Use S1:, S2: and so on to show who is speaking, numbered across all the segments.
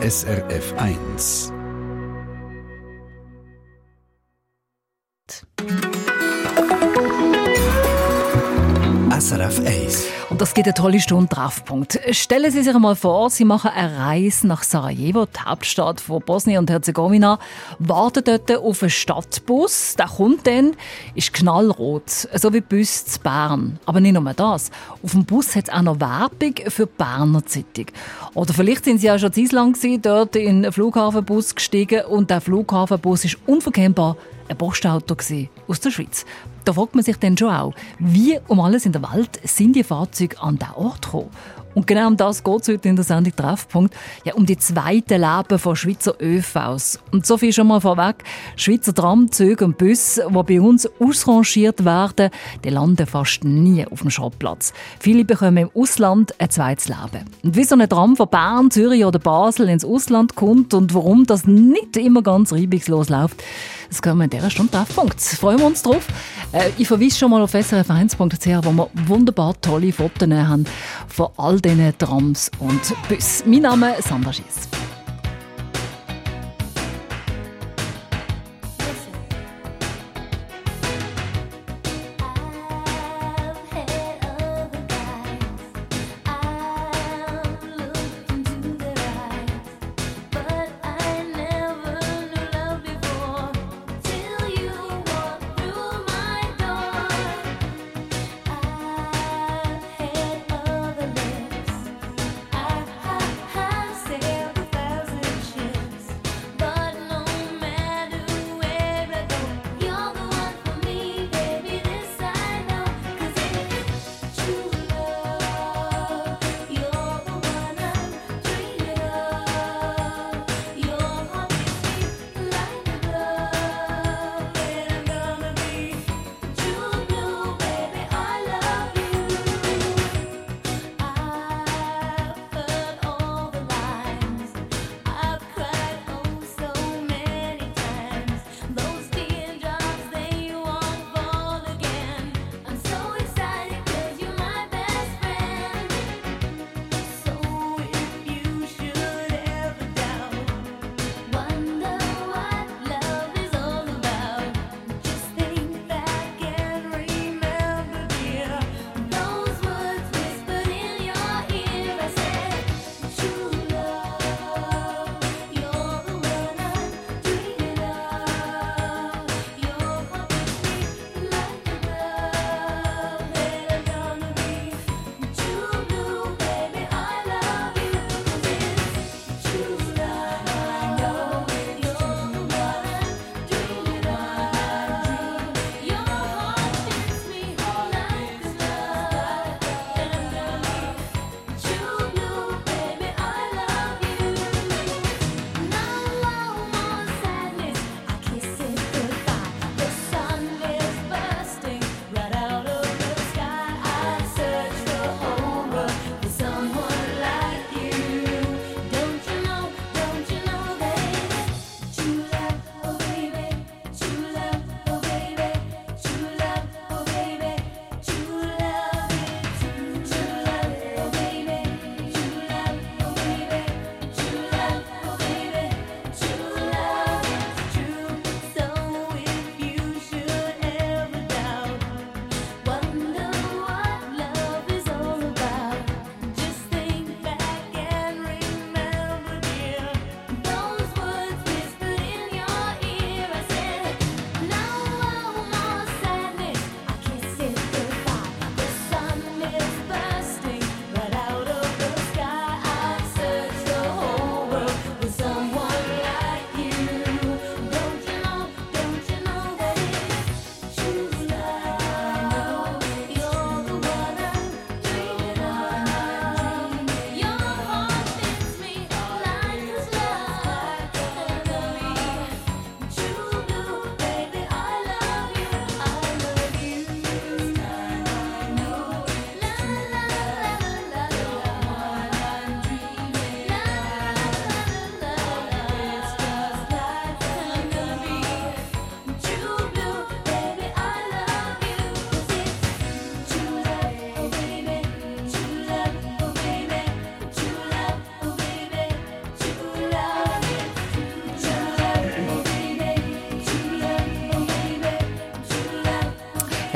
S1: SRF 1. SRF 1.
S2: Und das gibt eine tolle Stunde Treffpunkt. Stellen Sie sich einmal vor, Sie machen eine Reise nach Sarajevo, die Hauptstadt von Bosnien und Herzegowina, warten dort auf einen Stadtbus. Der kommt dann, ist knallrot, so wie Bus zu Bern. Aber nicht nur das. Auf dem Bus hat es auch noch Werbung für die Berner Zeitung. Oder vielleicht sind Sie auch schon in Island gewesen, dort in einen Flughafenbus gestiegen und der Flughafenbus ist unverkennbar ein Postauto aus der Schweiz. Da fragt man sich dann schon auch, wie um alles in der Welt sind die Fahrzeuge an diesen Ort gekommen? Und genau um das geht es heute in der Sendung Treffpunkt. Ja, um die zweite Leben von Schweizer ÖVs. Und so viel schon mal vorweg. Schweizer Tramzüge und Busse, die bei uns ausrangiert werden, die landen fast nie auf dem Schrottplatz. Viele bekommen im Ausland ein zweites Leben. Und wie so ein Tram von Bern, Zürich oder Basel ins Ausland kommt und warum das nicht immer ganz reibungslos läuft, das können wir in dieser Stunde Treffpunkt. Freuen wir uns drauf. Äh, ich verweise schon mal auf srf1.ch, wo wir wunderbar tolle Fotos haben von all diesen Trams und Bussen. Mein Name ist Sandra Schiess.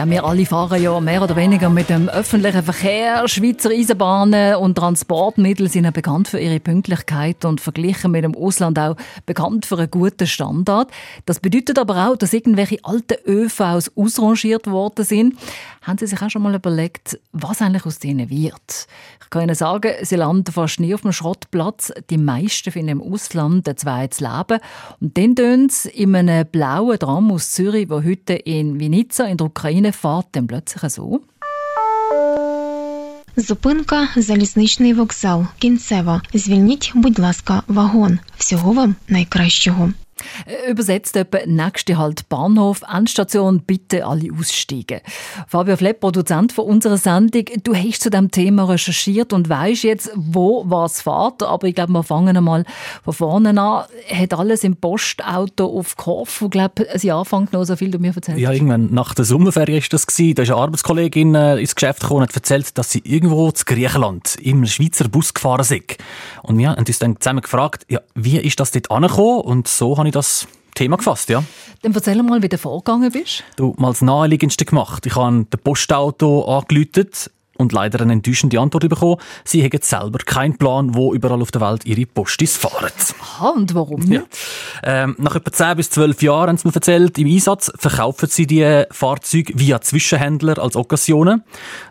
S2: Ja, wir alle fahren ja mehr oder weniger mit dem öffentlichen Verkehr. Schweizer Eisenbahnen und Transportmittel sind ja bekannt für ihre Pünktlichkeit und verglichen mit dem Ausland auch bekannt für einen guten Standard. Das bedeutet aber auch, dass irgendwelche alten ÖVs ausrangiert worden sind. Haben Sie sich auch schon mal überlegt, was eigentlich aus denen wird? Ich kann Ihnen sagen, sie landen fast nie auf dem Schrottplatz. Die meisten finden im Ausland ein zweites Leben. Und dann tun sie in einem blauen Tram aus Zürich, der heute in Vinica in der Ukraine fährt, dann plötzlich so.
S3: Зупинка залізничний вокзал. Кінцева. Звільніть, будь ласка, вагон. Всього вам найкращого.
S2: Äh, übersetzt etwa nächste Halt Bahnhof, Endstation, bitte alle aussteigen. Fabio Flepp, Produzent von unserer Sendung, du hast zu dem Thema recherchiert und weißt jetzt, wo was fährt. Aber ich glaube, wir fangen einmal von vorne an. Hat alles im Postauto auf Korfu, glaube ich, ein genommen, so viel du mir erzählt
S4: Ja, irgendwann nach der Sommerferie ist das gewesen. Da ist eine Arbeitskollegin äh, ins Geschäft gekommen und hat erzählt, dass sie irgendwo zu Griechenland im Schweizer Bus gefahren sind. Und wir haben uns dann zusammen gefragt, ja, wie ist das dort angekommen? Und so habe ich das Thema gefasst, ja.
S2: Dann erzähl mal, wie du vorgegangen bist.
S4: Du, mal das Naheliegendste gemacht. Ich habe das Postauto angelötet und leider eine enttäuschende Antwort bekommen. Sie haben selber keinen Plan, wo überall auf der Welt ihre Postis fahren.
S2: Aha, und warum nicht? Ja.
S4: Ähm, nach etwa 10 bis 12 Jahren, haben sie mir erzählt, im Einsatz verkaufen sie die Fahrzeuge via Zwischenhändler als Occasionen.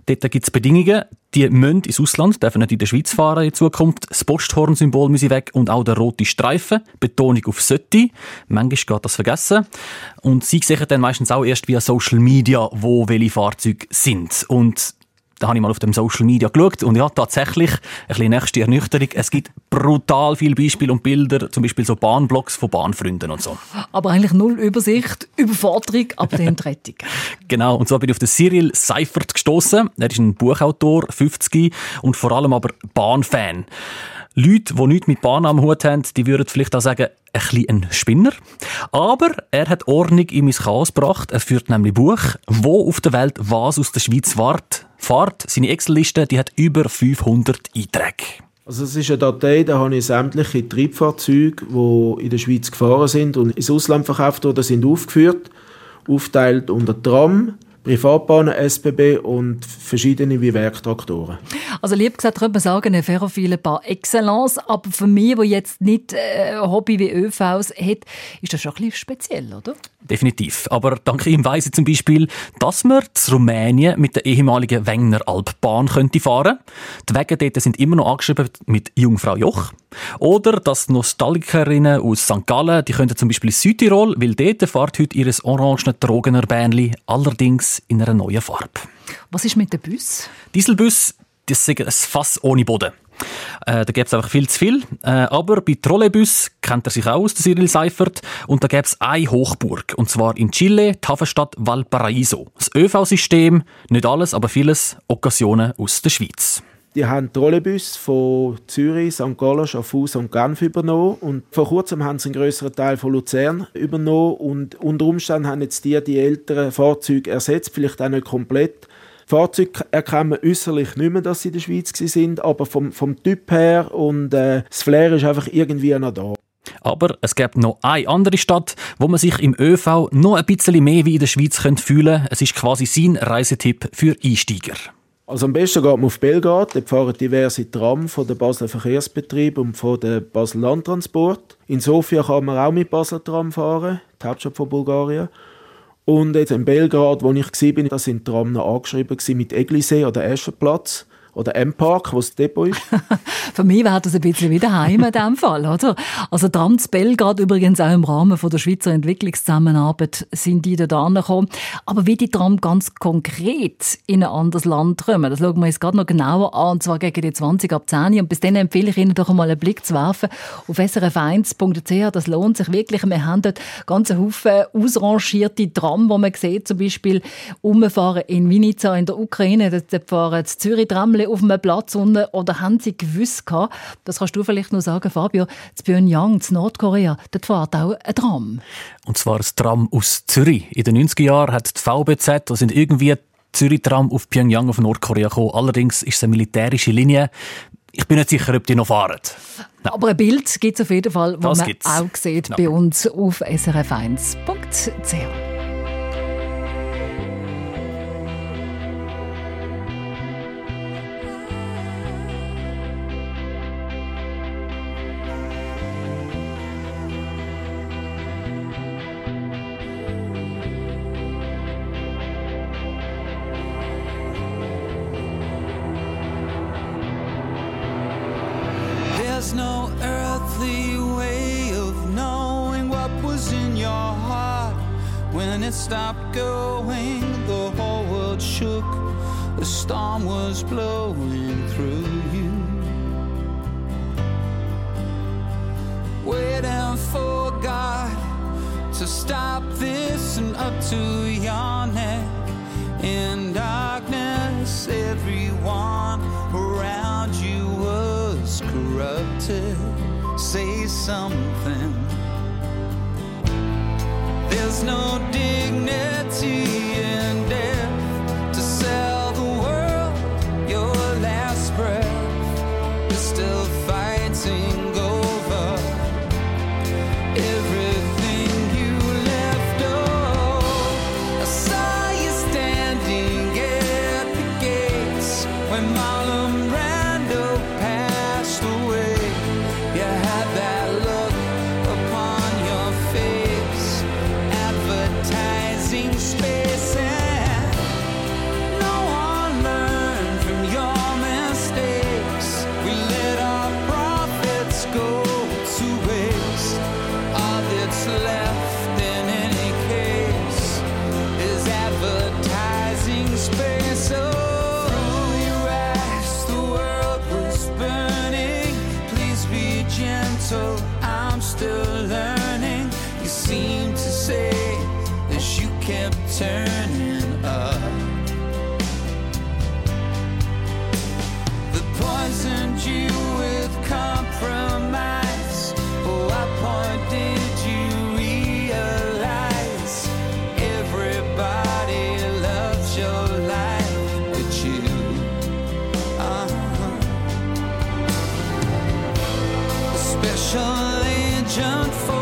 S4: Dort gibt es Bedingungen, die müssen ins Ausland, dürfen nicht in der Schweiz fahren in Zukunft. Das Posthornsymbol muss weg und auch der rote Streifen. Betonung auf sollte. Manchmal geht das vergessen. Und sie sehen dann meistens auch erst via Social Media, wo welche Fahrzeuge sind. Und da habe ich mal auf dem Social Media geschaut und ja, tatsächlich, ein bisschen nächste Ernüchterung, es gibt brutal viele Beispiele und Bilder, zum Beispiel so Bahnblocks von Bahnfreunden und so.
S2: Aber eigentlich null Übersicht, Überforderung, aber dann Rettung.
S4: genau, und so bin ich auf den Cyril Seifert gestoßen. Er ist ein Buchautor, 50 und vor allem aber Bahnfan. Leute, die nichts mit Bahn am Hut haben, die würden vielleicht auch sagen, ein bisschen ein Spinner. Aber er hat Ordnung in mein Chaos gebracht. Er führt nämlich Buch, wo auf der Welt was aus der Schweiz wart, fahrt. Seine Excel-Liste, die hat über 500 Einträge.
S5: Also es ist eine Datei, da habe ich sämtliche Triebfahrzeuge, die in der Schweiz gefahren sind und ins Ausland verkauft wurden, sind aufgeführt, aufteilt unter Tram, Privatbahnen, SBB und verschiedene wie Werktraktoren.
S2: Also lieb gesagt, könnte man sagen, ein ferrophile par excellence, aber für mich, der jetzt nicht äh, Hobby wie ÖVs hat, ist das schon ein bisschen speziell, oder?
S4: Definitiv. Aber dank ihm weiss ich zum Beispiel, dass man zu Rumänien mit der ehemaligen Wengner Albbahn könnte fahren. Die Wege dort sind immer noch angeschrieben mit Jungfrau Joch. Oder dass Nostalgikerinnen aus St. Gallen, die könnten zum Beispiel Südtirol, weil dort fährt heute ihr orangene Drogener Bähnli, allerdings in einer neuen Farbe.
S2: Was ist mit dem Bus?
S4: Dieselbus, das ist ein Fass ohne Boden. Äh, da gibt es einfach viel zu viel. Äh, aber bei Trolleybus kennt er sich auch aus, der Cyril Seifert. Und da gäbe es eine Hochburg. Und zwar in Chile, die Hafenstadt Valparaiso. Das ÖV-System, nicht alles, aber vieles, Occasionen aus der Schweiz.
S5: Die haben Trolleybus von Zürich, St. Gallen, Schaffhausen und Genf übernommen. Und vor kurzem haben sie einen größeren Teil von Luzern übernommen. Und unter Umständen haben jetzt die die älteren Fahrzeuge ersetzt, vielleicht auch nicht komplett. Fahrzeuge erkennen äußerlich nicht mehr, dass sie in der Schweiz sind, aber vom, vom Typ her und äh, das Flair ist einfach irgendwie noch da.
S4: Aber es gibt noch eine andere Stadt, wo man sich im ÖV noch ein bisschen mehr wie in der Schweiz könnte fühlen Es ist quasi sein Reisetipp für Einsteiger.
S5: Also am besten geht man auf Belgrad, dort fahren diverse Tram von der Basler Verkehrsbetrieb und von der Basel Landtransport. In Sofia kann man auch mit Basel Tram fahren, die Hauptstadt von Bulgarien. Und jetzt in Belgrad, wo ich war, da sind die Tram noch angeschrieben mit Eglisee oder Eschenplatz oder M-Park, wo das Depot ist.
S2: Für mich wäre das ein bisschen wieder heim in diesem Fall, oder? Also Trans Belgrad übrigens auch im Rahmen von der Schweizer Entwicklungszusammenarbeit sind die da angekommen. Aber wie die Tram ganz konkret in ein anderes Land kommen, das schauen wir uns gerade noch genauer an, und zwar gegen die 20 ab 10 Und bis dann empfehle ich Ihnen doch einmal einen Blick zu werfen auf srf1.ch. Das lohnt sich wirklich. Wir haben dort ganz Haufen ausrangierte Tram, wo man sieht, zum Beispiel umfahren in Vinica in der Ukraine, dort fahren Zürich Tram Bäumchen auf einem Platz unten, oder haben sie gewusst gehabt, das kannst du vielleicht noch sagen, Fabio, zu Pyongyang, zu Nordkorea, dort fährt auch ein Tram.
S4: Und zwar ein Tram aus Zürich. In den 90er Jahren hat die VBZ, da sind irgendwie Zürich-Tram auf Pyongyang, auf Nordkorea gekommen. Allerdings ist es eine militärische Linie. Ich bin nicht sicher, ob die noch fahren.
S2: Nein. Aber ein Bild gibt es auf jeden Fall, das man gibt's. auch sieht Nein. bei uns auf srf1.ch.
S6: blowing through you. Waiting for God to stop this and up to your neck. In darkness, everyone around you was corrupted. Say something. There's no special agent for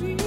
S6: You.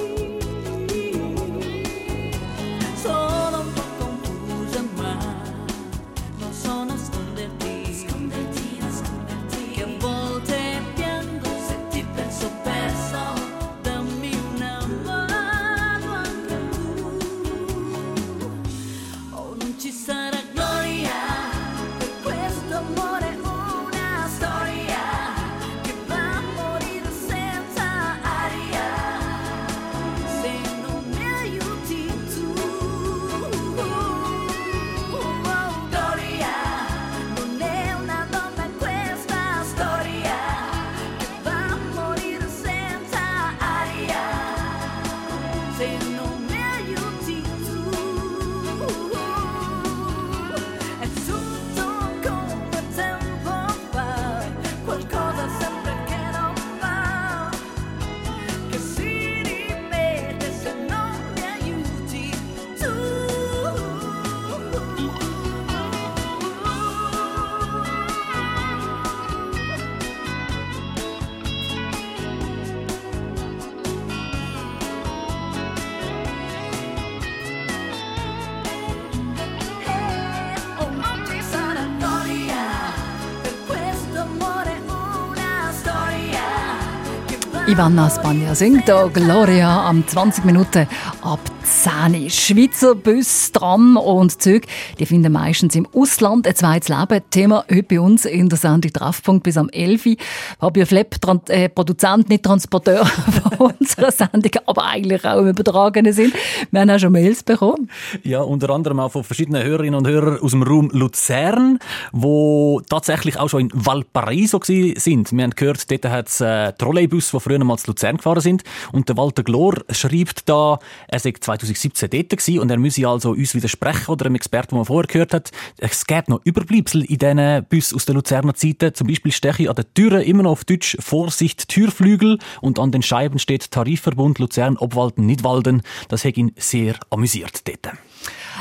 S2: Ivana Spagna singt da Gloria am 20 Minuten ab 10. Schweizer Bus, Tram und Züge, die finden meistens im Ausland ein zweites Leben. Thema heute bei uns in der Sendung Treffpunkt bis am 11. Fabio Flepp, äh, Produzent, nicht Transporteur von unserer Sendung, aber eigentlich auch im übertragenen Sinn. Wir haben auch schon Mails bekommen.
S4: Ja, unter anderem auch von verschiedenen Hörerinnen und Hörern aus dem Raum Luzern, wo tatsächlich auch schon in Valparaiso sind. Wir haben gehört, dort hat es äh, Trolleybus, die früher mal zu Luzern gefahren sind. Und der Walter Glor schreibt da, er sei 2017 dort gewesen und er müsse also uns widersprechen oder einem Experten, den man vorher gehört hat. Es gäbe noch Überbleibsel in diesen Bussen aus der Luzerner Zeiten. Zum Beispiel steche an den Türen immer noch auf Deutsch Vorsicht Türflügel und an den Scheiben steht Tarifverbund Luzern Obwalden Nidwalden. Das hat ihn sehr amüsiert dort.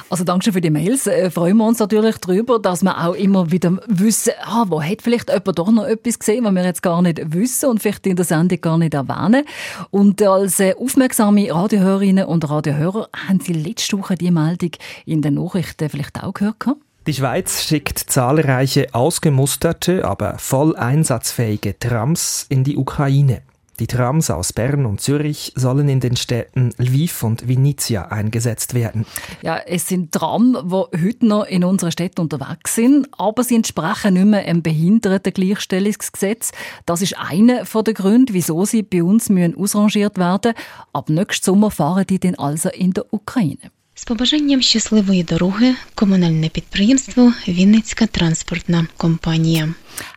S2: Also danke für die Mails. Äh, freuen wir uns natürlich darüber, dass wir auch immer wieder wissen, ah, wo hat vielleicht jemand doch noch etwas gesehen, was wir jetzt gar nicht wissen und vielleicht in der Sendung gar nicht erwähnen. Und als äh, aufmerksame Radiohörerinnen und Radiohörer haben Sie letzte Woche die Meldung in den Nachrichten vielleicht auch gehört?
S7: Die Schweiz schickt zahlreiche ausgemusterte, aber voll einsatzfähige Trams in die Ukraine. Die Trams aus Bern und Zürich sollen in den Städten Lviv und Vinizia eingesetzt werden.
S2: Ja, es sind Tram, die heute noch in unserer Stadt unterwegs sind, aber sie entsprechen nicht mehr dem Behindertengleichstellungsgesetz. Das ist einer der Gründe, wieso sie bei uns müssen ausrangiert werden. Ab nächstem Sommer fahren die dann also in der Ukraine.
S3: З побажанням щасливої дороги комунальне підприємство Вінницька транспортна компанія.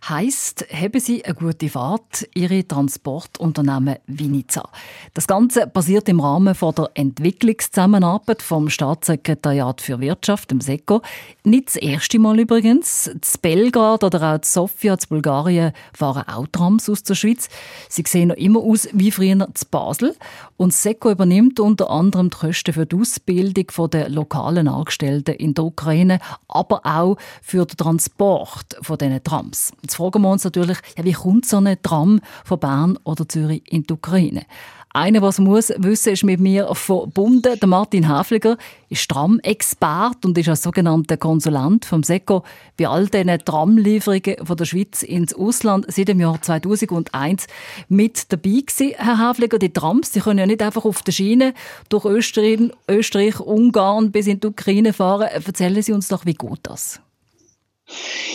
S2: Heißt, haben Sie eine gute Fahrt, Ihre Transportunternehmen Vinica. Das Ganze basiert im Rahmen von der Entwicklungszusammenarbeit vom Staatssekretariat für Wirtschaft, dem SECO. Nicht das erste Mal übrigens. Das Belgrad oder auch das Sofia, das Bulgarien, fahren auch Trams aus der Schweiz. Sie sehen noch immer aus wie früher zu Basel. Und SECO übernimmt unter anderem die Kosten für die Ausbildung der lokalen Angestellten in der Ukraine, aber auch für den Transport von diesen Trams. Jetzt fragen wir uns natürlich, ja, wie kommt so ein Tram von Bern oder Zürich in die Ukraine? Einer, was muss wissen, ist mit mir verbunden. Der Martin Hafliger ist Tram-Expert und ist als sogenannter Konsulent vom SECO bei all diesen Tramlieferungen von der Schweiz ins Ausland seit dem Jahr 2001 mit dabei gewesen. Herr Hafliger, die Trams, die können ja nicht einfach auf der Schiene durch Österreich, Österreich, Ungarn bis in die Ukraine fahren. Erzählen Sie uns doch, wie geht das?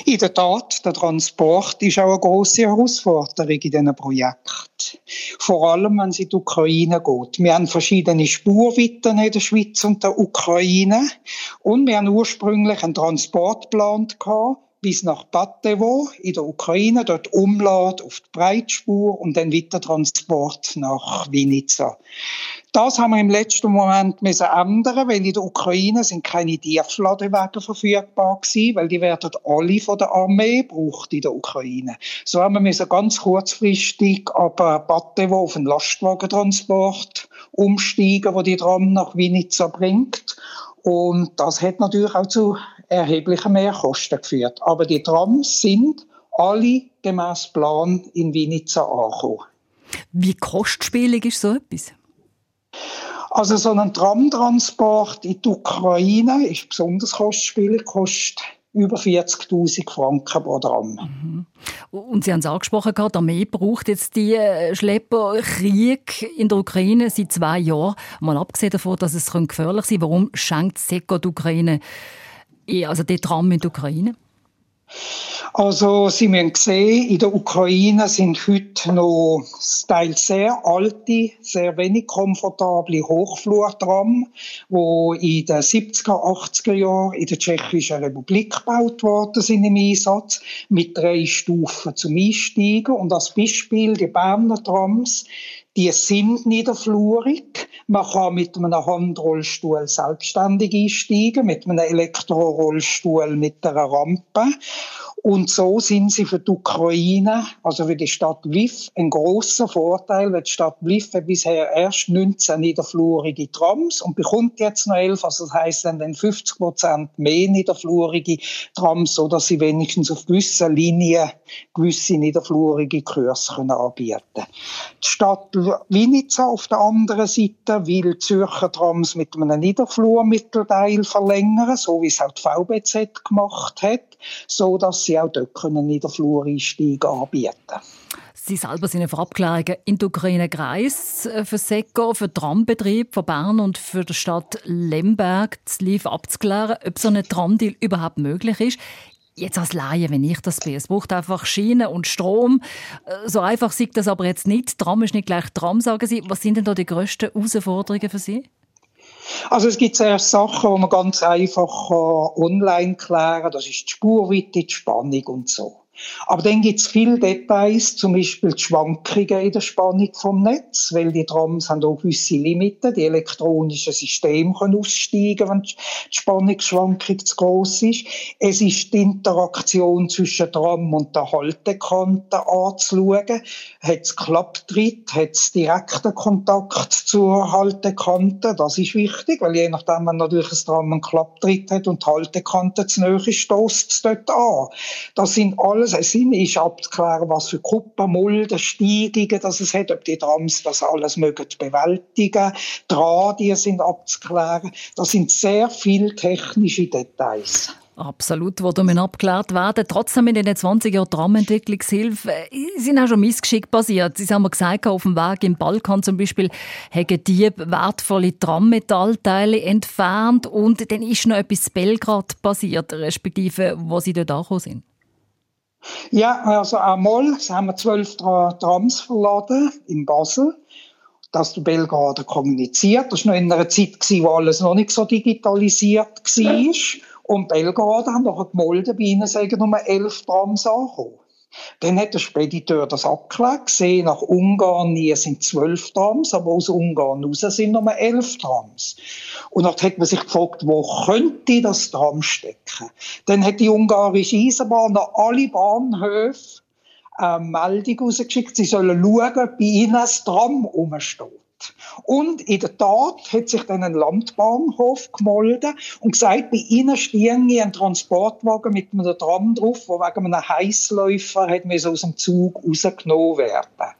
S8: In der Tat, der Transport ist auch eine große Herausforderung in diesem Projekt. Vor allem, wenn es in die Ukraine geht. Wir haben verschiedene Spurweiten in der Schweiz und der Ukraine. Und wir haben ursprünglich einen Transportplan gehabt, bis nach Batevo in der Ukraine, dort Umlad auf die Breitspur und dann weiter Transport nach Vinica. Das haben wir im letzten Moment müssen ändern, weil in der Ukraine sind keine Tiefladewege verfügbar gewesen, weil die werden alle von der Armee gebraucht in der Ukraine. So haben wir müssen ganz kurzfristig aber Batevo auf einen Lastwagentransport umsteigen, wo die Tram nach Vinica bringt. Und das hat natürlich auch zu erheblichen Mehrkosten geführt. Aber die Trams sind alle gemäß Plan in Vinica angekommen.
S2: Wie kostspielig ist so etwas?
S8: Also so ein Tramtransport in die Ukraine ist besonders kostspielig, kostet über 40.000 Franken pro Tram.
S2: Mhm. Und Sie haben es angesprochen, die Armee braucht jetzt die äh, Schlepperkrieg in der Ukraine seit zwei Jahren. Mal abgesehen davon, dass es gefährlich sein könnte, warum schenkt SECO die Ukraine, also die Tram in die Ukraine?
S8: Also, Sie müssen sehen, in der Ukraine sind heute noch teils sehr alte, sehr wenig komfortable Hochflurtram, die in den 70er, 80er Jahren in der Tschechischen Republik gebaut worden sind im Einsatz, mit drei Stufen zum Einsteigen. Und als Beispiel die Berner Trams, die sind niederflurig. Man kann mit einem Handrollstuhl selbstständig einsteigen, mit einem Elektrorollstuhl mit einer Rampe. Und so sind sie für die Ukraine, also für die Stadt Lviv, ein großer Vorteil, weil die Stadt Lviv bisher erst 19 niederflurige Trams und bekommt jetzt noch 11, also das heisst dann 50 Prozent mehr niederflurige Trams, so dass sie wenigstens auf gewissen Linien gewisse niederflurige Kurse anbieten können. Die Stadt Vinica auf der anderen Seite will Zürcher Trams mit einem Niederflurmittelteil verlängern, so wie es auch die VBZ gemacht hat, so dass sie auch dort können in der Flureinstieg anbieten
S2: Sie selber sind für Abklärungen in der Ukraine gereist, äh, für SECO, für den Trambetrieb von Bern und für die Stadt Lemberg zu Live abzuklären, ob so ein Tramdeal überhaupt möglich ist. Jetzt als Laie, wenn ich das bin, es braucht einfach Schiene und Strom. Äh, so einfach sieht das aber jetzt nicht. Tram ist nicht gleich Tram, sagen Sie. Was sind denn da die grössten Herausforderungen für Sie?
S8: Also es gibt zuerst Sachen, die man ganz einfach online klären kann. Das ist die Spurweite, die Spannung und so. Aber dann gibt es viele Details, zum Beispiel die Schwankungen in der Spannung vom Netz, weil die Trams haben auch gewisse Limiten. Die elektronischen Systeme können aussteigen, wenn die Spannungsschwankung zu groß ist. Es ist die Interaktion zwischen Tram und der Haltekante anzuschauen. Hat es Klapptritt? Hat es direkten Kontakt zur Haltekante? Das ist wichtig, weil je nachdem, wenn natürlich ein Tram einen Klapptritt hat und die Haltekante zu nahe ist, stößt es dort an. Das sind alles alles. Sinn ist abzuklären, was für Gruppen, Mulden, Steigungen das es hat, ob die Trams das alles mögen bewältigen. Die Radien sind abzuklären. Das sind sehr viele technische Details.
S2: Absolut, die müssen abgeklärt werden. Trotzdem in den 20 Jahren Tramentwicklungshilfe äh, sind auch schon Missgeschick passiert. Sie haben mir gesagt, auf dem Weg im Balkan zum Beispiel haben die wertvolle Trammetallteile entfernt und dann ist noch etwas in Belgrad passiert, respektive wo sie dort angekommen sind.
S8: Ja, also einmal haben wir zwölf Trams verladen in Basel. dass die Belgrader kommuniziert. Das war noch in einer Zeit, wo alles noch nicht so digitalisiert war. Und Belgrader haben noch gemolden bei ihnen, sagen nur elf Trams angekommen. Dann hat der Spediteur das abgeklärt, gesehen, nach Ungarn nie sind zwölf Trams, aber aus Ungarn raus sind nur elf Trams. Und dann hat man sich gefragt, wo könnte das Tram stecken? Dann hat die ungarische Eisenbahn an alle Bahnhöfe eine Meldung rausgeschickt, sie sollen schauen, ob bei ihnen ein Tram rumsteht. Und in der Tat hat sich dann ein Landbahnhof gemolden und gesagt, bei ihnen stehen ein Transportwagen mit einem Tram drauf, der wegen einem Heißläufer hat aus dem Zug rausgenommen werden.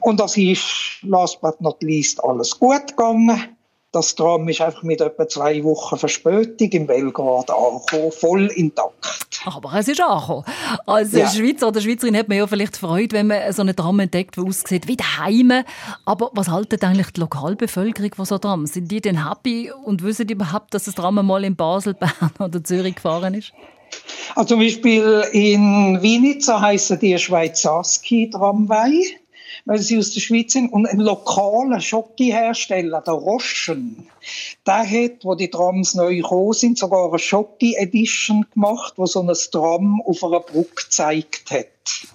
S8: Und das ist, last but not least, alles gut gegangen. Das Tram ist einfach mit etwa zwei Wochen Verspätung in Belgrad angekommen, voll intakt.
S2: Aber es ist angekommen. Als ja. Schweizer oder Schweizerin hat man ja vielleicht Freude, wenn man so einen Tram entdeckt, der aussieht wie daheim. Aber was haltet eigentlich die Lokalbevölkerung von so Tram? Sind die denn happy und wissen die überhaupt, dass das Tram mal in Basel, Bern oder Zürich gefahren ist?
S8: Also zum Beispiel in Vinica heißen die Schweizaski-Tramway. Weil sie aus der Schweiz sind. Und ein lokaler Schoki-Hersteller, der Roschen, der hat, wo die Trams neu gekommen sind, sogar eine Schoki-Edition gemacht, wo so ein Tram auf einer Brücke gezeigt hat.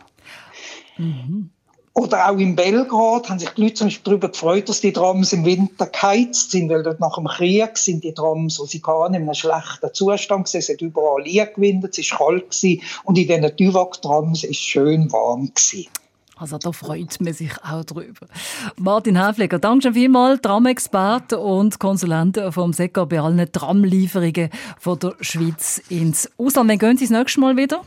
S8: Mhm. Oder auch in Belgrad haben sich die Leute zum Beispiel darüber gefreut, dass die Trams im Winter geheizt sind, weil dort nach dem Krieg sind die Trams, wo sie gar in einem schlechten Zustand gewesen, es hat überall eingewindet, es war kalt gewesen, und in diesen Duvac-Trams ist es schön warm gewesen.
S2: Also da freut man sich auch drüber. Martin Häfliger, danke schon vielmals, Tramexperte und Konsulent vom SECA bei allen Tramlieferungen von der Schweiz ins Ausland. Wann gehen Sie das nächste Mal wieder?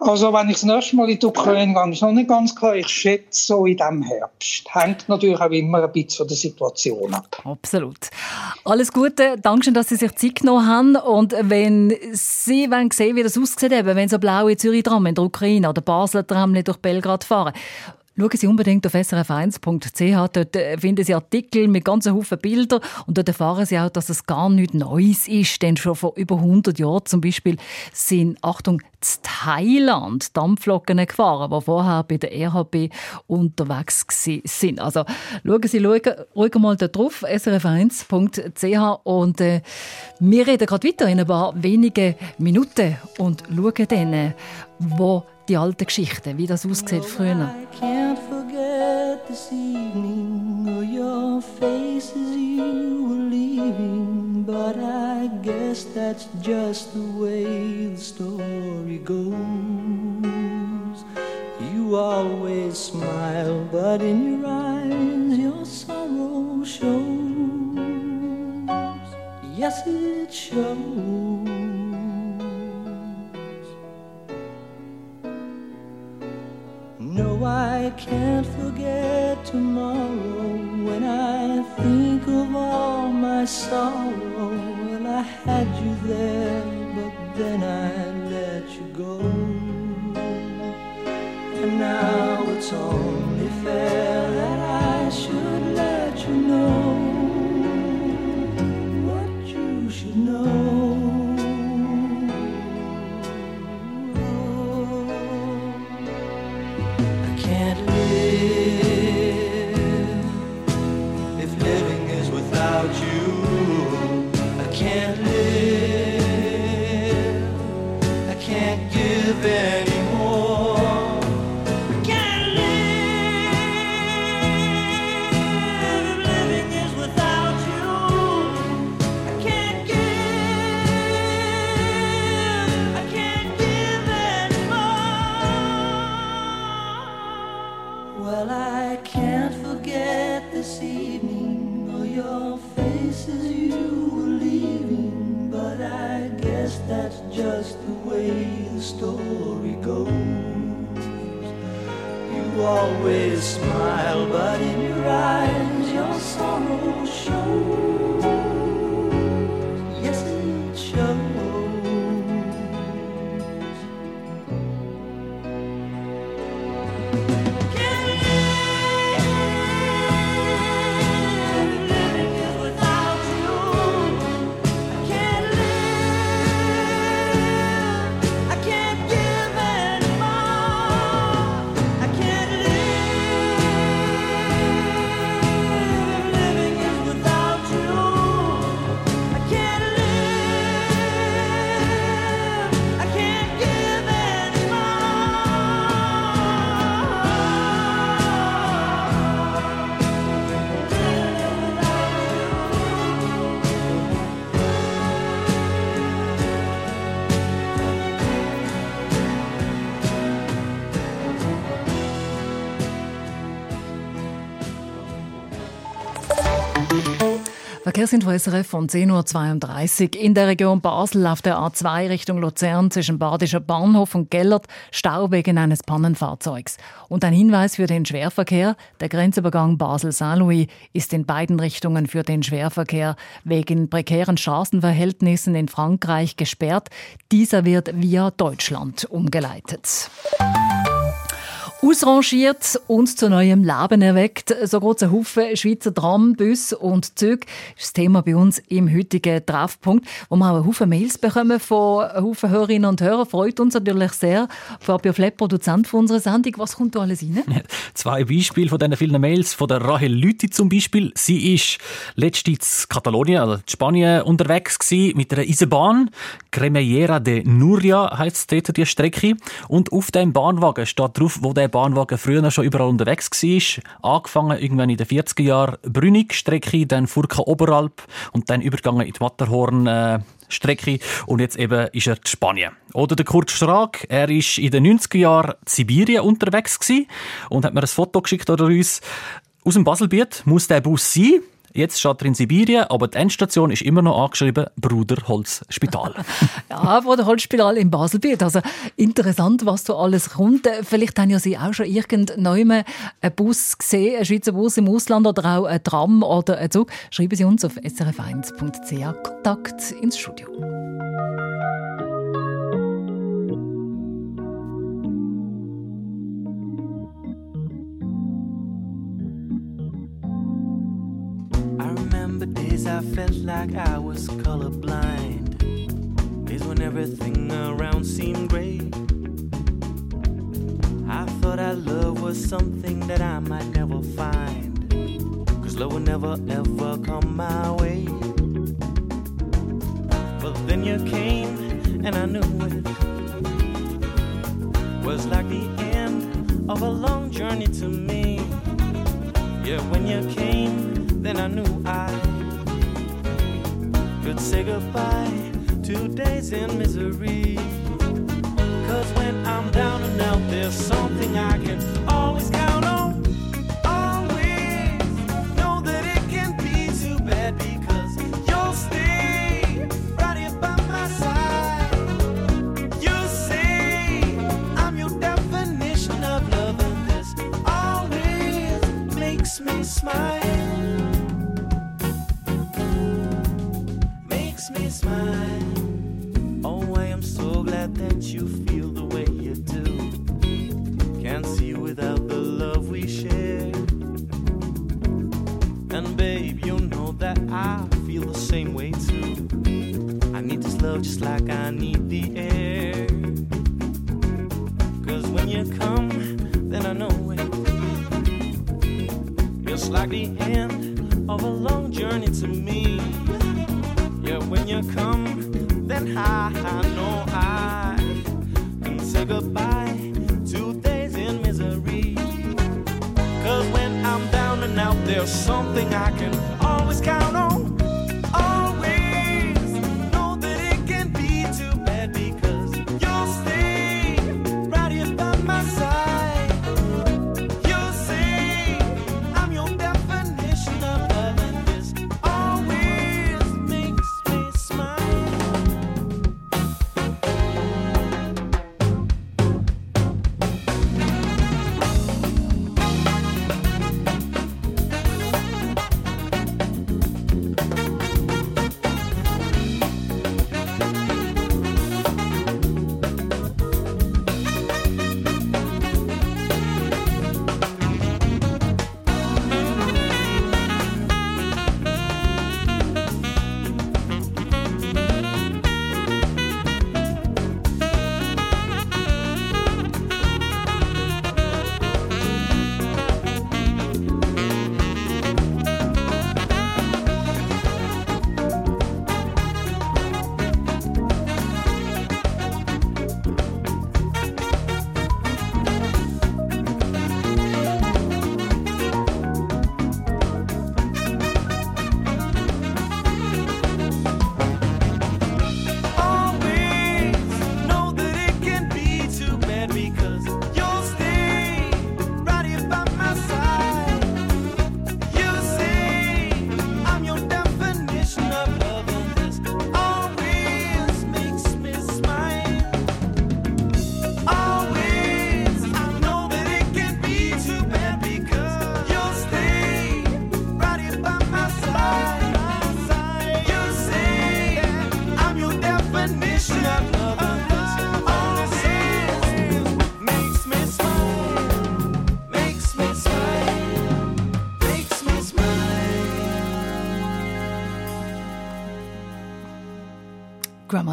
S8: Also wenn ich das nächste Mal in die Ukraine gehe, ist noch nicht ganz klar. Ich schätze so in diesem Herbst. Hängt natürlich auch immer ein bisschen von der Situation ab.
S2: Absolut. Alles Gute. Dankeschön, dass Sie sich Zeit genommen haben. Und wenn Sie wollen sehen, wie das aussieht, wenn so blaue Zürich-Tram in der Ukraine oder Basler Tram durch Belgrad fahren, Schauen Sie unbedingt auf srf1.ch. Dort äh, finden Sie Artikel mit ganzen Haufen Bilder und dort erfahren Sie auch, dass es gar nichts Neues ist. Denn schon vor über 100 Jahren zum Beispiel sind, Achtung, in Thailand Dampflocken gefahren, die vorher bei der RHB unterwegs sind. Also schauen Sie ruhig mal da drauf, srf1.ch und äh, wir reden gerade weiter in ein paar wenigen Minuten und schauen dann, wo die alten Geschichten, wie das aussieht früher. Goes. You always smile, but in your eyes your sorrow shows. Yes, it shows I can't forget tomorrow when I think of all my sorrow. Well, I had you there, but then I let you go. And now it's only fair always smile, but in your eyes your sorrow shows. Verkehrsinfo SRF von 10.32 Uhr. In der Region Basel auf der A2 Richtung Luzern zwischen Badischer Bahnhof und Gellert Stau wegen eines Pannenfahrzeugs. Und ein Hinweis für den Schwerverkehr. Der Grenzübergang Basel-Saint-Louis ist in beiden Richtungen für den Schwerverkehr wegen prekären Straßenverhältnissen in Frankreich gesperrt. Dieser wird via Deutschland umgeleitet. Ausrangiert und zu neuem Leben erweckt. So ein Haufen Schweizer Trambus und Züge. Ist das Thema bei uns im heutigen Treffpunkt, wo wir auch einen Haufen Mails bekommen von Haufen Hörerinnen und Hörern. Freut uns natürlich sehr. Fabio Flepp, Produzent von unserer Sendung. Was kommt da alles rein?
S4: Zwei Beispiele von diesen vielen Mails. Von der Rahel Lüthi zum Beispiel. Sie ist letztens in Katalonien, also in Spanien, unterwegs gewesen, mit einer Eisenbahn. Cremellera de Nuria heisst dort die Strecke. Und auf dem Bahnwagen steht drauf, wo der Bahnwagen früher schon überall unterwegs war. Angefangen irgendwann in den 40er Jahren Brünig-Strecke, dann Furka Oberalp und dann übergegangen in die Matterhorn Strecke und jetzt eben ist er in Spanien. Oder der Kurt Strag, er ist in den 90er Jahren in Sibirien unterwegs und hat mir ein Foto geschickt oder uns. Aus dem Baselbiet muss der Bus sein. Jetzt steht er in Sibirien, aber die Endstation ist immer noch angeschrieben Bruderholz Spital.
S2: ja, Bruderholz Spital in Baselbiet. Also interessant, was da alles kommt. Vielleicht haben ja Sie auch schon irgendwann einen Bus gesehen, einen Schweizer Bus im Ausland oder auch ein Tram oder ein Zug. Schreiben Sie uns auf srf1.ch Kontakt ins Studio.
S9: Days I felt like I was colorblind. Days when everything around seemed gray. I thought our love was something that I might never find. Cause love will never ever come my way. But then you came and I knew it was like the end of a long journey to me. Yeah, when you came, then I knew I could say goodbye to days in misery. Cause when I'm down and out, there's something I can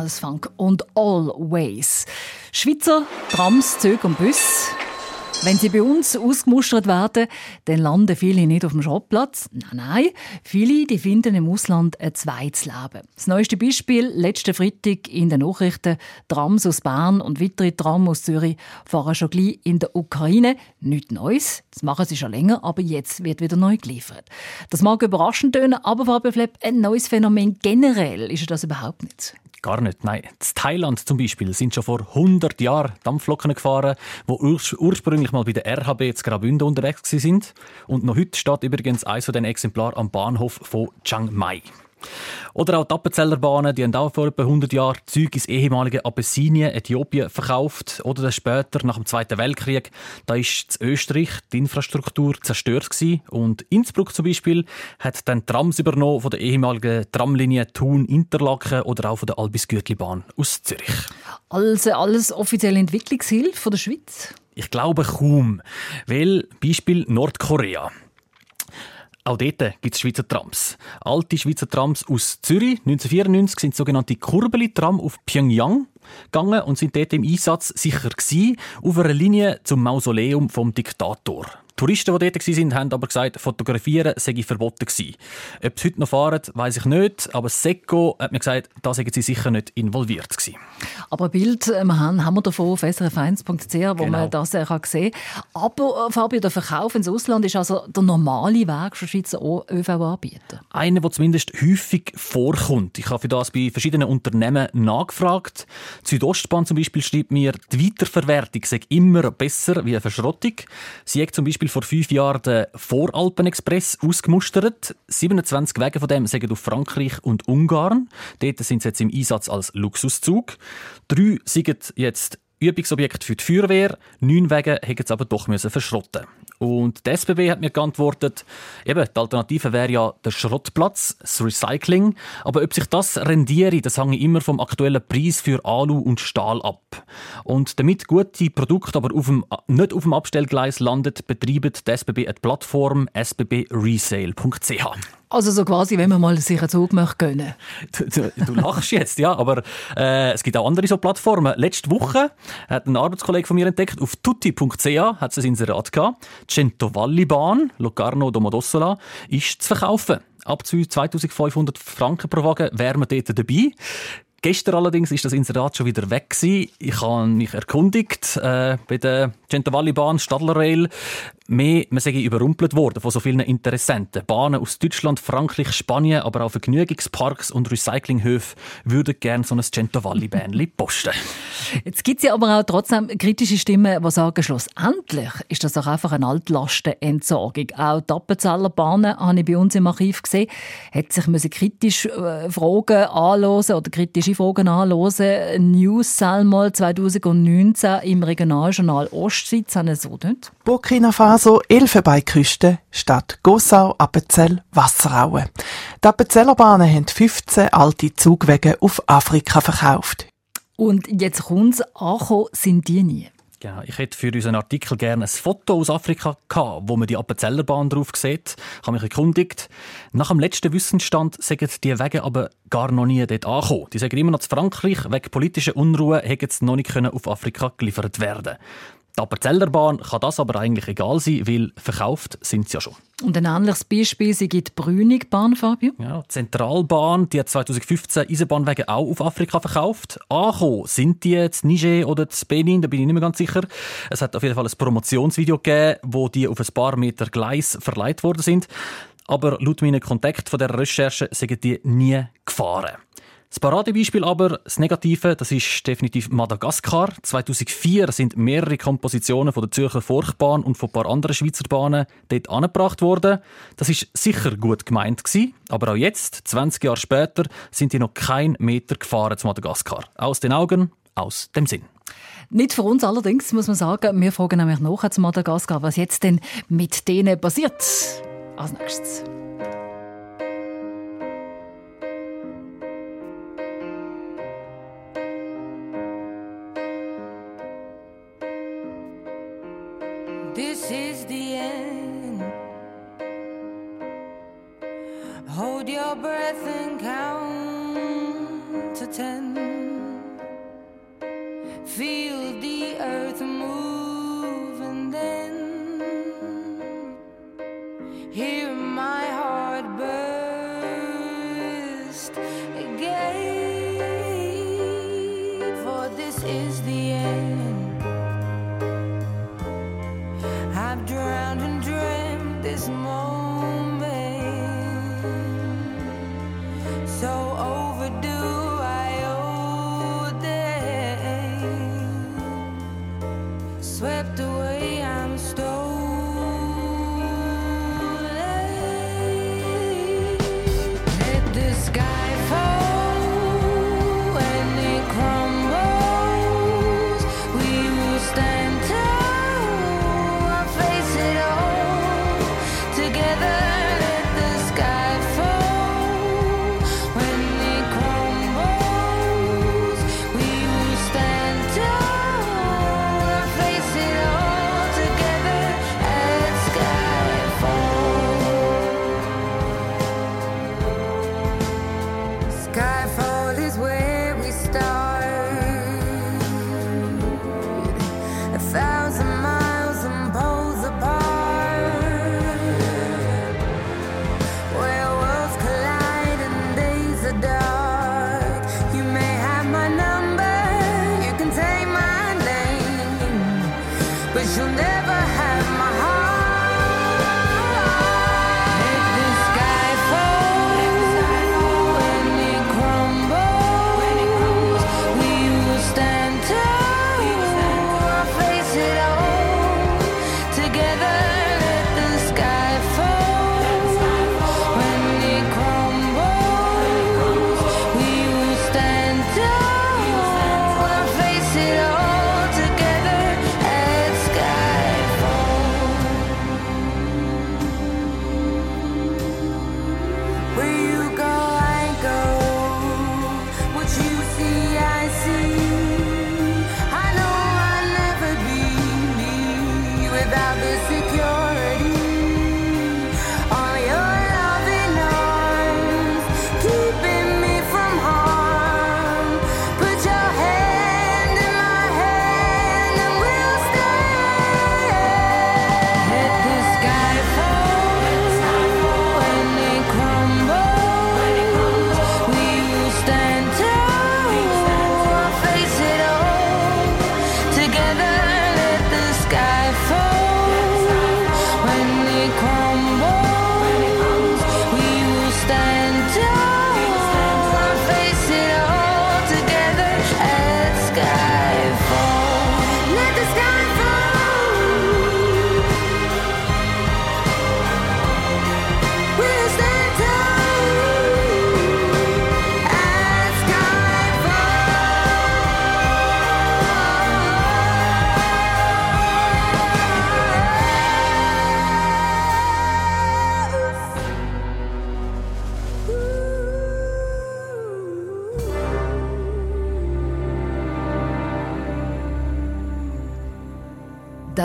S2: Grandma's Funk und Always. Schweizer Trams, Züge und Bus. Wenn sie bei uns ausgemustert werden, dann landen viele nicht auf dem Schrottplatz. Nein, nein. Viele die finden im Ausland ein zweites Leben. Das neueste Beispiel, letzten Freitag in den Nachrichten, Trams aus Bern und weitere Trams aus Zürich fahren schon gleich in der Ukraine. Nichts Neues, das machen sie schon länger, aber jetzt wird wieder neu geliefert. Das mag überraschend tönen, aber Fabio Flepp, ein neues Phänomen generell ist das überhaupt nicht.
S4: Gar nicht, nein. In Thailand zum Beispiel sind schon vor 100 Jahren Dampfloken gefahren, die ursprünglich mal bei der RHB zu Graubünden unterwegs sind. Und noch heute steht übrigens eines von diesen Exemplaren am Bahnhof von Chiang Mai. Oder auch die Appenzellerbahnen, die haben auch vor etwa 100 Jahren Züge ins ehemalige Abessinien, Äthiopien, verkauft. Oder dann später, nach dem Zweiten Weltkrieg, da ist in Österreich die Infrastruktur zerstört gewesen. Und Innsbruck zum Beispiel hat dann Trams übernommen von der ehemaligen Tramlinie Thun-Interlaken oder auch von der Albis-Gütli-Bahn aus Zürich.
S2: Also alles offizielle Entwicklungshilfe von der Schweiz?
S4: Ich glaube kaum. Weil Beispiel Nordkorea. Auch dort gibt es Schweizer Trams. Alte Schweizer Trams aus Zürich. 1994 sind sogenannte Kurbeli-Tram auf Pyongyang gegangen und sind dort im Einsatz sicher gewesen, auf einer Linie zum Mausoleum vom Diktator. Touristen, die dort waren, haben aber gesagt, fotografieren sei verboten gewesen. Ob sie heute noch fahren, weiß ich nicht, aber Seco hat mir gesagt, da seien sie sicher nicht involviert gewesen.
S2: Aber ein Bild äh, wir haben, haben wir davon auf srf1.ch, wo genau. man das sehen kann Aber äh, Fabio, der Verkauf ins Ausland ist also der normale Weg für Schweizer ÖV-Anbieter?
S4: Einer, der zumindest häufig vorkommt. Ich habe für das bei verschiedenen Unternehmen nachgefragt. Die Südostbahn zum Beispiel schreibt mir, die Weiterverwertung sei immer besser wie eine Verschrottung. Sie hat zum Beispiel Beispiel vor fünf Jahren den Voralpen-Express ausgemustert. 27 Wege von dem sind auf Frankreich und Ungarn. Dort sind sie jetzt im Einsatz als Luxuszug. Drei sind jetzt Übungsobjekt für die Feuerwehr. Neun Wege haben es aber doch verschrotten. Und die SBB hat mir geantwortet, eben, die Alternative wäre ja der Schrottplatz, das Recycling. Aber ob sich das rendiere, das hängt immer vom aktuellen Preis für Alu und Stahl ab. Und damit gute Produkte aber auf dem, nicht auf dem Abstellgleis landet, betreibt die SBB eine Plattform sbbresale.ch.
S2: Also so quasi, wenn man mal sich einen Zug möchte gönnen.
S4: Du, du, du lachst jetzt, ja, aber äh, es gibt auch andere so Plattformen. Letzte Woche hat ein Arbeitskollege von mir entdeckt, auf tutti.ch hat es ein Inserat gehabt. Centovalli Bahn, Locarno Domodossola, ist zu verkaufen. Ab zu 2500 Franken pro Wagen wären wir dort dabei. Gestern allerdings ist das Inserat schon wieder weg gewesen. Ich habe mich erkundigt äh, bei der Centovalli Bahn, Stadler Rail mehr, man sage, überrumpelt worden von so vielen Interessenten. Bahnen aus Deutschland, Frankreich, Spanien, aber auch Vergnügungsparks und Recyclinghöfe würden gerne so ein Cento Valley Bähnchen posten.
S2: Jetzt gibt es ja aber auch trotzdem kritische Stimmen, die sagen, schlussendlich ist das doch einfach eine Altlastenentsorgung. Auch die Appenzeller Bahnen, habe ich bei uns im Archiv gesehen, hat sich müssen kritisch äh, Fragen anhören oder kritische Fragen anhören. News Salmol 2019 im Regionaljournal Ostsitz haben so nicht.
S10: Burkina Faso, Elfenbeinküste, Stadt Gossau, Appenzell, Wasserauen. Die Appenzeller Bahnen haben 15 alte Zugwege auf Afrika verkauft.
S2: Und jetzt kommt's, angekommen sind die nie.
S4: Ja, ich hätte für unseren Artikel gerne ein Foto aus Afrika gehabt, wo man die Appenzellerbahn drauf sieht. Ich habe mich erkundigt. Nach dem letzten Wissensstand sagen die Wege aber gar noch nie dort angekommen. Die sagen immer noch zu Frankreich, wegen politischer Unruhe hätten sie noch nicht auf Afrika geliefert werden die Appenzellerbahn kann das aber eigentlich egal sein, weil verkauft sind sie ja schon.
S2: Und ein ähnliches Beispiel sie gibt Brünigbahn, Fabio.
S4: Ja, die Zentralbahn, die hat 2015 Eisenbahnwege auch auf Afrika verkauft. Angekommen sind die jetzt Niger oder Benin, da bin ich nicht mehr ganz sicher. Es hat auf jeden Fall ein Promotionsvideo gegeben, wo die auf ein paar Meter Gleis verleiht worden sind. Aber laut meinen Kontakt von der Recherche sind die nie gefahren. Das Paradebeispiel aber, das Negative, das ist definitiv Madagaskar. 2004 sind mehrere Kompositionen von der Zürcher Forchbahn und von ein paar anderen Schweizer Bahnen dort angebracht worden. Das ist sicher gut gemeint gewesen, aber auch jetzt, 20 Jahre später, sind die noch kein Meter gefahren zu Madagaskar. Aus den Augen, aus dem Sinn.
S2: Nicht für uns allerdings, muss man sagen. Wir fragen nämlich nach zu Madagaskar, was jetzt denn mit denen passiert. Als nächstes.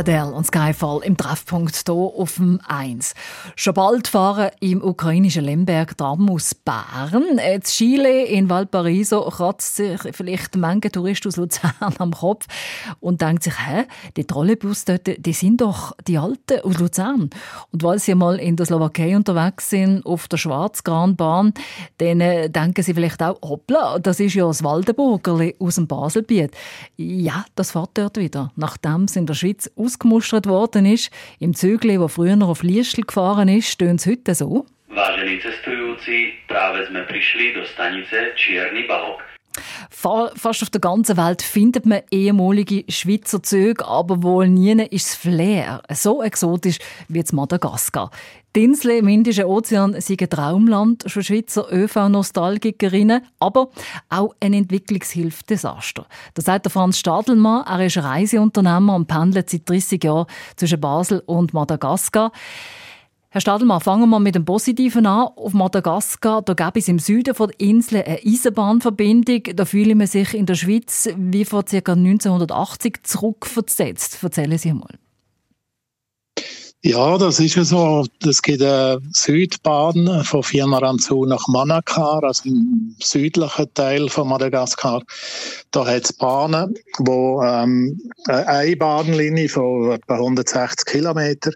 S2: Adele und Skyfall im Treffpunkt hier auf dem 1. Schon bald fahren im ukrainischen Lemberg Tram aus Bern. Jetzt Chile in Valparaiso kratzt sich vielleicht manche Tourist aus Luzern am Kopf und denkt sich, hä, die Trolleybus dort, die sind doch die Alten aus Luzern. Und weil sie mal in der Slowakei unterwegs sind, auf der Schwarzkranbahn, dann äh, denken sie vielleicht auch, hoppla, das ist ja das Waldenburgerli aus dem Baselbiet. Ja, das fährt dort wieder. Nachdem es in der Schweiz ausgemustert worden ist, im Zügli, wo früher noch auf Liestl gefahren ist, stehen es heute so.
S11: Vážení cestujúci, práve sme prišli do stanice Čierny Balok.
S2: Fa- Fast auf der ganzen Welt findet man ehemalige Schweizer Züge, aber wohl nie ist das Flair so exotisch wie in Madagaskar. Die Insel im Indischen Ozean sind ein Traumland für Schweizer ÖV-Nostalgikerinnen, aber auch ein Entwicklungshilfdesaster. Das sagt der Franz Stadelmann. Er ist Reiseunternehmer und pendelt seit 30 Jahren zwischen Basel und Madagaskar. Herr Stadelmann, fangen wir mit dem Positiven an. Auf Madagaskar, da gäbe es im Süden von der Insel eine Eisenbahnverbindung. Da fühle man sich in der Schweiz wie vor ca. 1980 zurückversetzt. Erzählen Sie mal.
S12: Ja, das ist ja so. Es gibt eine Südbahn von Fiamaranzu nach Manakar, also im südlichen Teil von Madagaskar. Da hat es Bahnen, wo ähm, eine Bahnlinie von etwa 160 Kilometer,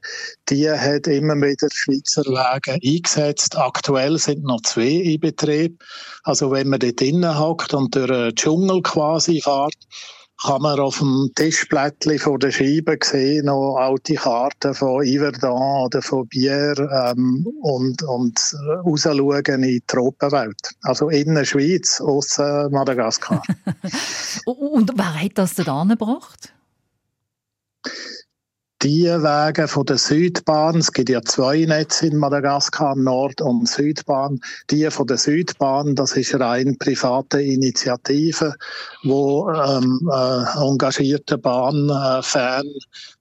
S12: die hat immer wieder Schweizer Wege eingesetzt. Aktuell sind noch zwei in Betrieb. Also wenn man dort drinnen hockt und durch den Dschungel quasi fährt, kann man auf dem Tischblättchen von der Scheibe sehen noch alte Karten von Yverdon oder von Bier ähm, und, und rausschauen in die Tropenwelt. Also in der Schweiz, außer Madagaskar.
S2: Und wer hat das denn angebracht?
S12: Die Wege von der Südbahn, es gibt ja zwei Netze in Madagaskar, Nord- und Südbahn, die von der Südbahn, das ist rein private Initiative, wo ähm, äh, engagierte Bahnfan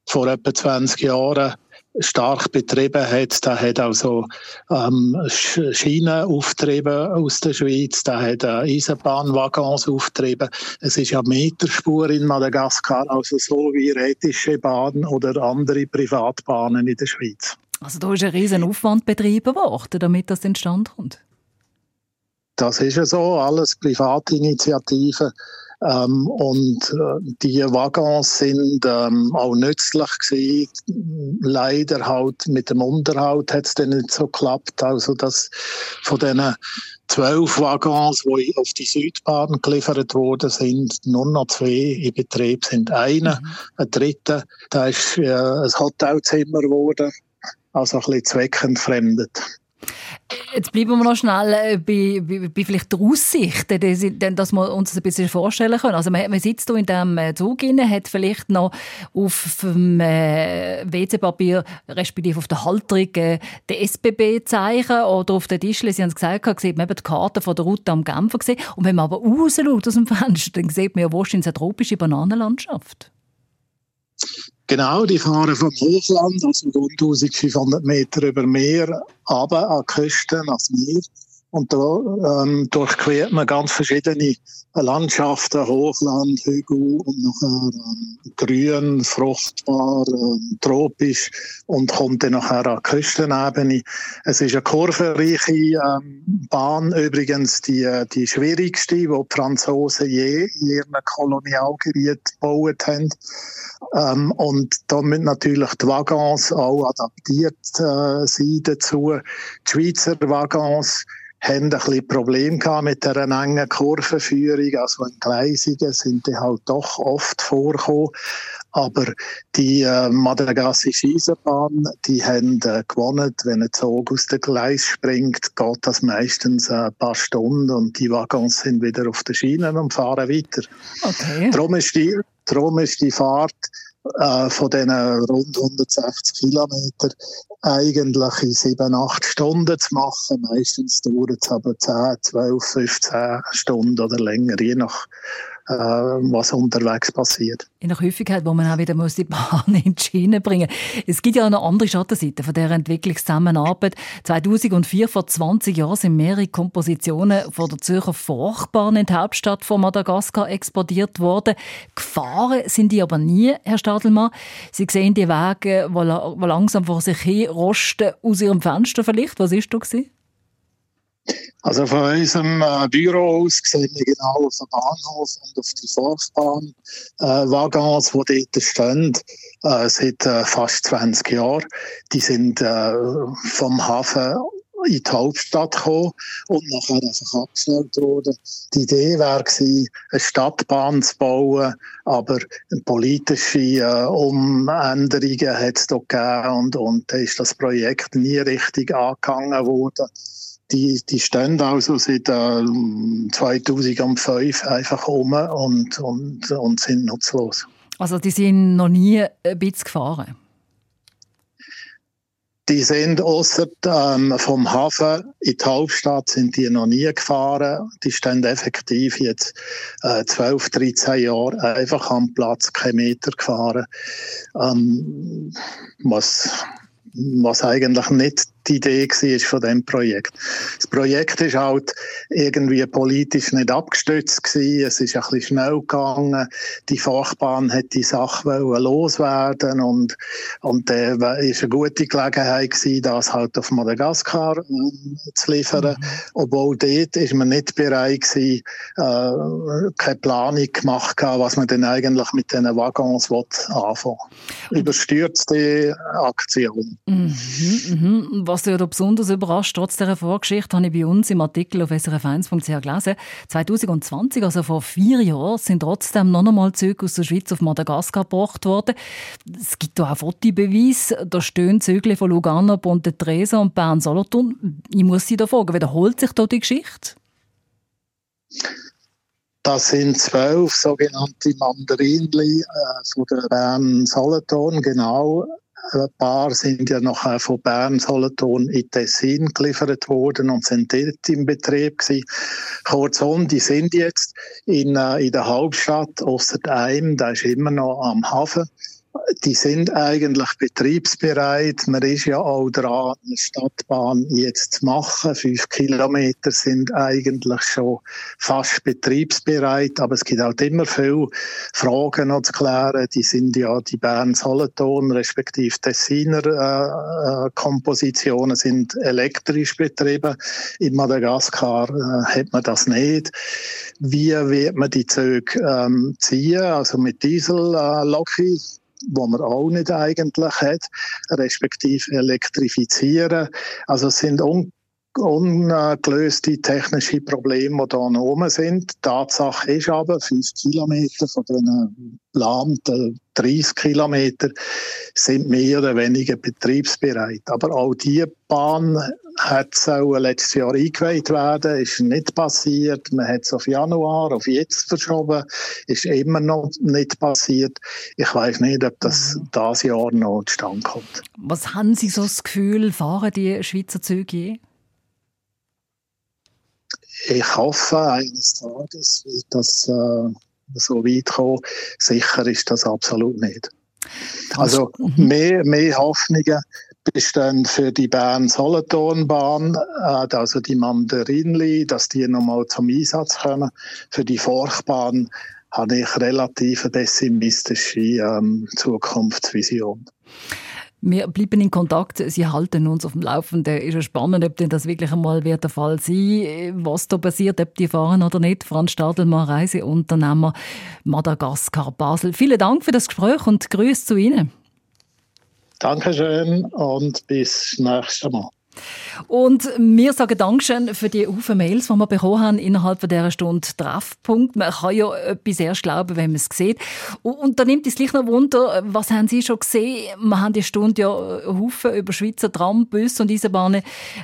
S12: vor etwa 20 Jahren stark betrieben hat. Der hat also ähm, Schienen auftrieben aus der Schweiz, der hat äh, Eisenbahnwaggons auftrieben. Es ist ja Meterspur in Madagaskar, also so wie Rätische Bahn oder andere Privatbahnen in der Schweiz.
S2: Also da ist ein riesen Aufwand betrieben worden, damit das entstanden kommt.
S12: Das ist ja so, alles Privatinitiativen. Ähm, und äh, die Waggons sind ähm, auch nützlich gewesen. Leider halt mit dem Unterhalt hat es dann nicht so geklappt. Also das von diesen zwölf Waggons, die auf die Südbahn geliefert worden sind, nur noch zwei in Betrieb sind. Einer, mhm. ein dritter, da ist äh, ein Hotelzimmer geworden, also ein bisschen zweckentfremdet.
S2: Jetzt bleiben wir noch schnell äh, bei, bei, bei vielleicht der Aussicht, dass wir uns das ein bisschen vorstellen können. Also man, man sitzt hier in diesem äh, Zug rein, hat vielleicht noch auf dem äh, WC-Papier, respektive auf der Halterung, äh, den SBB-Zeichen oder auf den Tischchen, Sie haben es gesagt, sieht man eben die Karte von der Route am Genfer gesehen. Und wenn man aber rausschaut aus dem Fenster, dann sieht man ja wahrscheinlich eine tropische Bananenlandschaft.
S12: Genau, die fahren vom Hochland, also rund 1500 Meter über Meer, aber an die Küste, ans Meer. Und da ähm, durchquert man ganz verschiedene Landschaften, Hochland, Hügel und nachher ähm, grün, fruchtbar, ähm, tropisch und kommt dann nachher an die Küstenebene. Es ist eine kurvenreiche ähm, Bahn, übrigens die, die schwierigste, die die Franzosen je in ihrem Kolonialgebiet gebaut haben. Ähm, und damit natürlich die Waggons auch adaptiert äh, sein dazu. Die Schweizer Waggons haben ein bisschen Problem gehabt mit der engen Kurvenführung. Also Entgleisungen sind die halt doch oft vorgekommen. Aber die äh, madagassische Eisenbahn, die haben äh, gewonnen. Wenn ein Zug aus dem Gleis springt, geht das meistens ein paar Stunden und die Waggons sind wieder auf der Schiene und fahren weiter.
S2: Okay.
S12: Darum ist die, darum ist die Fahrt äh, von diesen rund 160 Kilometern eigentlich in sieben, acht Stunden zu machen. Meistens dauert es aber 10, 12, 15 Stunden oder länger, je nach äh, was unterwegs passiert.
S2: In der Häufigkeit, wo man auch wieder muss die Bahn in die Schiene bringen Es gibt ja auch noch andere Schattenseiten von dieser Entwicklungszusammenarbeit. 2004, vor 20 Jahren, sind mehrere Kompositionen von der Zürcher Forchbahn in die Hauptstadt von Madagaskar exportiert worden. Gefahren sind die aber nie, Herr Stadelmann. Sie sehen die Wege, die langsam vor sich hin rosten, aus Ihrem Fenster vielleicht. Was ist da gewesen?
S12: Also von unserem äh, Büro aus sehen wir genau auf den Bahnhof und auf die Volksbahn äh, Waggons, die dort stehen, äh, seit äh, fast 20 Jahren. Die sind äh, vom Hafen in die Hauptstadt gekommen und nachher einfach abgestellt worden. Die Idee gewesen, eine Stadtbahn zu bauen, aber politische äh, Umänderungen hat es dort gegeben und, und da ist das Projekt nie richtig angegangen worden die, die stehen also seit äh, 2005 einfach um und, und, und sind nutzlos.
S2: Also die sind noch nie ein bisschen gefahren?
S12: Die sind außer ähm, vom Hafen in die Hauptstadt sind die noch nie gefahren. Die stehen effektiv jetzt äh, 12, 13 Jahre einfach am Platz, kein Meter gefahren. Ähm, was, was eigentlich nicht die Idee war von dem Projekt. Das Projekt ist halt irgendwie politisch nicht abgestützt gewesen. Es ist ein bisschen schnell gegangen. Die Fachbahn hat die Sache loswerden und und äh, ist eine gute Gelegenheit gewesen, das halt auf Madagaskar äh, zu liefern. Mhm. Obwohl dort ist man nicht bereit gewesen, äh, keine Planung gemacht gehabt, was man denn eigentlich mit diesen Waggons will anfangen. Überstürzte Aktion.
S2: Mhm, mhm. Was da besonders überrascht, trotz dieser Vorgeschichte, habe ich bei uns im Artikel auf srf1.ch gelesen. 2020, also vor vier Jahren, sind trotzdem noch einmal Züge aus der Schweiz auf Madagaskar gebracht worden. Es gibt da auch Fotobeweise. Da stehen Züge von Lugano, Ponte Tresa und Bern-Solothurn. Ich muss Sie da fragen, wiederholt sich da die Geschichte?
S12: Das sind zwölf sogenannte Mandarinli äh, von der Bern Solothurn, genau. Ein paar sind ja noch von Bern Solothurn in Tessin geliefert worden und sind dort im Betrieb gewesen. Kurzum, die sind jetzt in, äh, in der Hauptstadt, ausser einem, da ist immer noch am Hafen die sind eigentlich betriebsbereit. Man ist ja auch dran, eine Stadtbahn jetzt zu machen. Fünf Kilometer sind eigentlich schon fast betriebsbereit, aber es gibt halt immer viele Fragen noch zu klären. Die sind ja die Bern-Solothurn respektive Tessiner äh, äh, Kompositionen sind elektrisch betrieben. In Madagaskar äh, hat man das nicht. Wie wird man die Züge ähm, ziehen? Also mit Diesel-Loki? Äh, wo man auch nicht eigentlich hat, respektive elektrifizieren. Also es sind un ungelöste technische Probleme, die da noch oben sind. Die Tatsache ist aber, fünf Kilometer von den geplanten 30 Kilometer sind mehr oder weniger betriebsbereit. Aber auch diese Bahn hat letztes Jahr eingeweiht werden, ist nicht passiert. Man hat es auf Januar, auf jetzt verschoben, ist immer noch nicht passiert. Ich weiß nicht, ob das mhm. das Jahr noch zustande kommt.
S2: Was haben Sie so das Gefühl, fahren die Schweizer Züge je?
S12: Ich hoffe eines Tages, dass äh, so weit kommen. Sicher ist das absolut nicht. Also mhm. mehr, mehr Hoffnungen bestehen für die Bern-Solothurn-Bahn, äh, also die Mandarinli, dass die nochmal zum Einsatz kommen. Für die Forchbahn habe ich relativ pessimistische ähm, Zukunftsvision.
S2: Wir bleiben in Kontakt. Sie halten uns auf dem Laufenden. Ist ja spannend, ob denn das wirklich einmal wird der Fall sein was da passiert, ob die fahren oder nicht. Franz Stadelmann, Reiseunternehmer Madagaskar Basel. Vielen Dank für das Gespräch und Grüße zu Ihnen.
S12: Dankeschön und bis nächstes Mal.
S2: Und wir sagen Dankeschön für die Haufen Mails, die wir bekommen haben innerhalb dieser Stunde Treffpunkt. Man kann ja etwas erst glauben, wenn man es sieht. Und da nimmt es gleich noch Wunder, was haben Sie schon gesehen? Wir haben die Stunde ja Haufen über Schweizer Tram, Busse und Eisenbahnen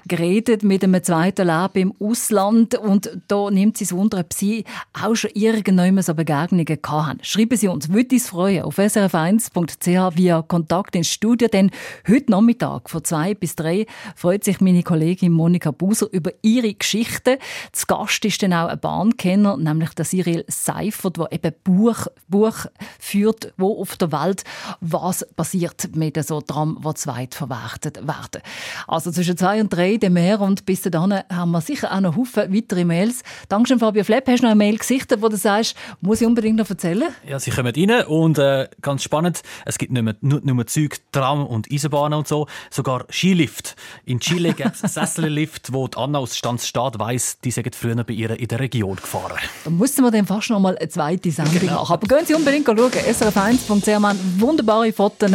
S2: geredet mit einem zweiten Leben im Ausland. Und da nimmt es Wunder, ob Sie auch schon irgendwann so Begegnungen gehabt haben. Schreiben Sie uns, würde uns freuen, auf srf1.ch via Kontakt ins Studio, denn heute Nachmittag von zwei bis drei freut freut sich meine Kollegin Monika Buser über ihre Geschichte. Zu Gast ist dann auch ein Bahnkenner, nämlich der Cyril Seifert, der eben Buch, Buch führt, wo auf der Welt was passiert mit so Tram, die zweit verwertet werden. Also zwischen zwei und drei, dem mehr und bis dahin haben wir sicher auch noch Haufen weitere Mails. Dankeschön, Fabio Flepp. Hast du noch eine Mail gesichtet, wo du sagst, muss ich unbedingt noch erzählen?
S4: Ja, sie kommen rein und äh, ganz spannend, es gibt nicht mehr, nur, nur Züge, Tram und Eisenbahnen und so, sogar Skilift. In Chile gibt es Sessellift, wo die Anna aus Standsstaat weiss, die sind früher bei ihr in der Region gefahren.
S2: Da mussten wir dann fast noch mal eine zweite Sendung genau. machen. Aber gehen Sie unbedingt schauen. srf1.ch, wir haben wunderbare Fotos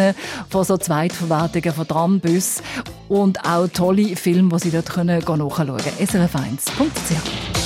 S2: von so Zweitverwertungen von Trambus und auch tolle Filme, die Sie dort können nachschauen können. srf1.ch